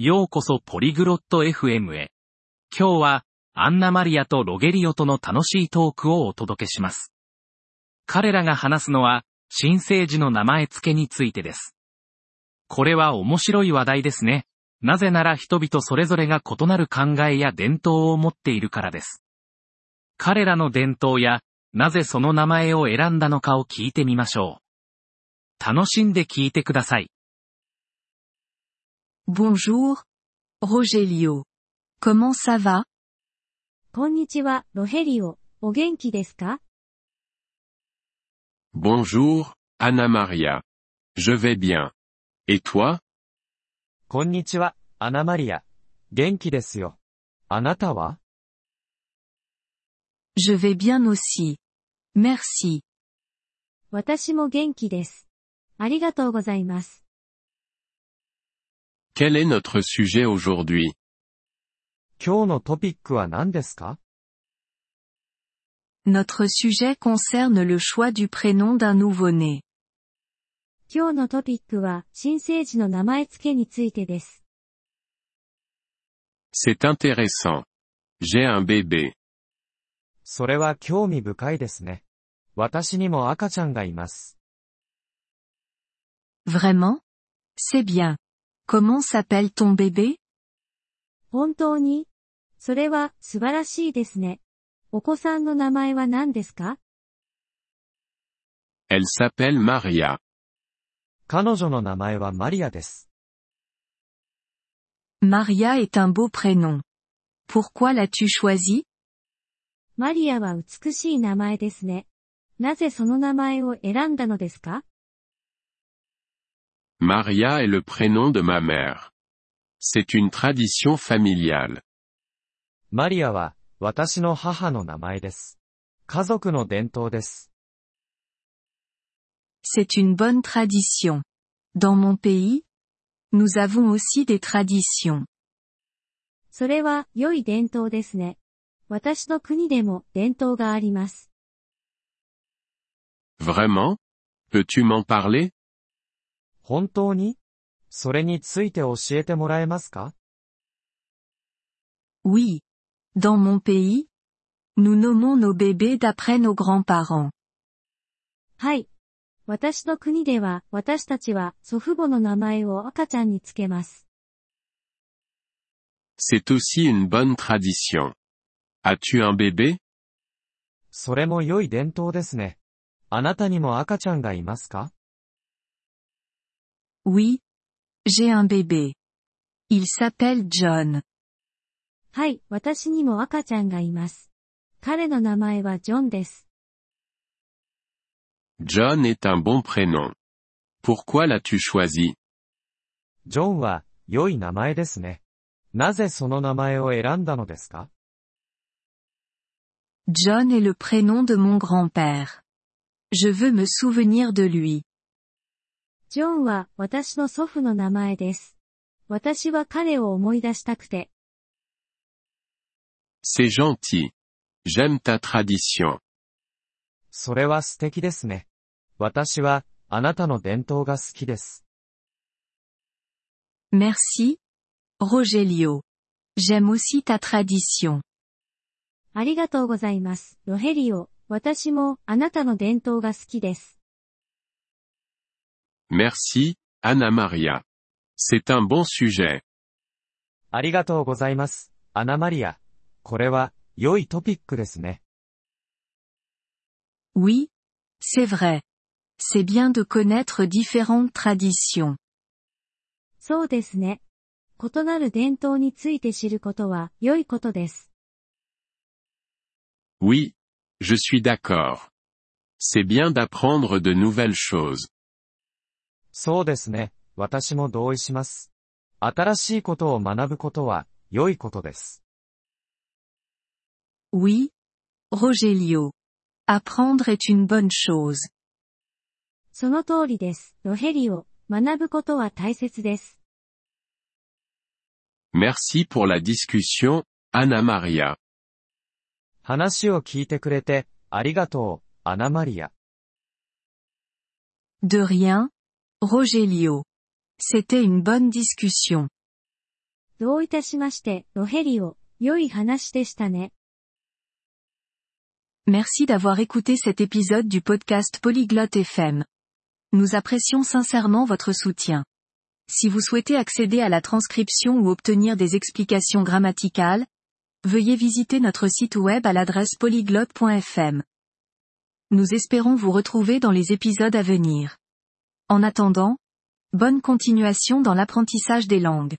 ようこそポリグロット FM へ。今日は、アンナマリアとロゲリオとの楽しいトークをお届けします。彼らが話すのは、新生児の名前付けについてです。これは面白い話題ですね。なぜなら人々それぞれが異なる考えや伝統を持っているからです。彼らの伝統や、なぜその名前を選んだのかを聞いてみましょう。楽しんで聞いてください。Bonjour, Rogelio. Comment ça va こんにちは、ロヘリオ。お元気ですか Bonjour, Anna Maria. Je vais bien. Et toi こんにちは、アナマリア。元気ですよ。あなたは Je vais bien aussi. Merci. 私も元気です。ありがとうございます。 Quel est notre sujet aujourd'hui? Notre sujet concerne le choix du prénom d'un nouveau-né. C'est intéressant. J'ai un bébé. Vraiment? C'est bien. Comment s'appelle ton bébé 本当にそれは、素晴らしいですね。お子さんの名前は何ですか Elle s'appelle Maria. 彼女の名前はマリアです。Maria est un beau prénom. Pourquoi l'as-tu choisi マリアは美しい名前ですね。なぜその名前を選んだのですか Maria est le prénom de ma mère. C'est une tradition familiale. マリアは、私の母の名前です。家族の伝統です。 C'est une bonne tradition. Dans mon pays, nous avons aussi des traditions. それは、良い伝統ですね。私の国でも伝統があります。 Vraiment Peux-tu m'en parler 本当にそれについて教えてもらえますか Oui. Dans mon pays, nous nommons nos bébés d'après nos grands-parents. はい。私の国では、私たちは祖父母の名前を赤ちゃんにつけます。C'est aussi une bonne tradition. As-tu un bébé それも良い伝統ですね。あなたにも赤ちゃんがいますか Oui. J'ai un bébé. Il s'appelle John. はい、私にも赤ちゃんがいます。彼の名前はジョンです。 John est un bon prénom. Pourquoi l'as-tu choisi ジョンは、良い名前ですね。なぜその名前を選んだのですか John est le prénom de mon grand-père. Je veux me souvenir de lui. ジョンは私の祖父の名前です。私は彼を思い出したくて。C'est gentil. J'aime ta tradition. それは素敵ですね。私は、あなたの伝統が好きです。Merci. Rogelio. J'aime aussi ta tradition. ありがとうございます。ロヘリオ。私もあなたの伝統が好きです。Merci, Anna Maria. C'est un bon sujet. ありがとうございます。アナマリア。これは、良いトピックですね。 Oui. C'est vrai. C'est bien de connaître différentes traditions. そうですね。異なる伝統について知ることは良いことです。 Oui. Je suis d'accord. C'est bien d'apprendre de nouvelles choses. そうですね。私も同意します。新しいことを学ぶことは、良いことです。Oui. Rogelio. Apprendre est une bonne chose. その通りです。ロヘリオ。学ぶことは大切です。Merci pour la discussion, Anna Maria. 話を聞いてくれて、ありがとう、アナマリア。De rien. Rogelio. C'était une bonne discussion. どういたしまして、ロヘリオ、良い話でしたね。 Merci d'avoir écouté cet épisode du podcast Polyglotte FM. Nous apprécions sincèrement votre soutien. Si vous souhaitez accéder à la transcription ou obtenir des explications grammaticales, veuillez visiter notre site web à l'adresse polyglotte.fm. Nous espérons vous retrouver dans les épisodes à venir. En attendant, bonne continuation dans l'apprentissage des langues.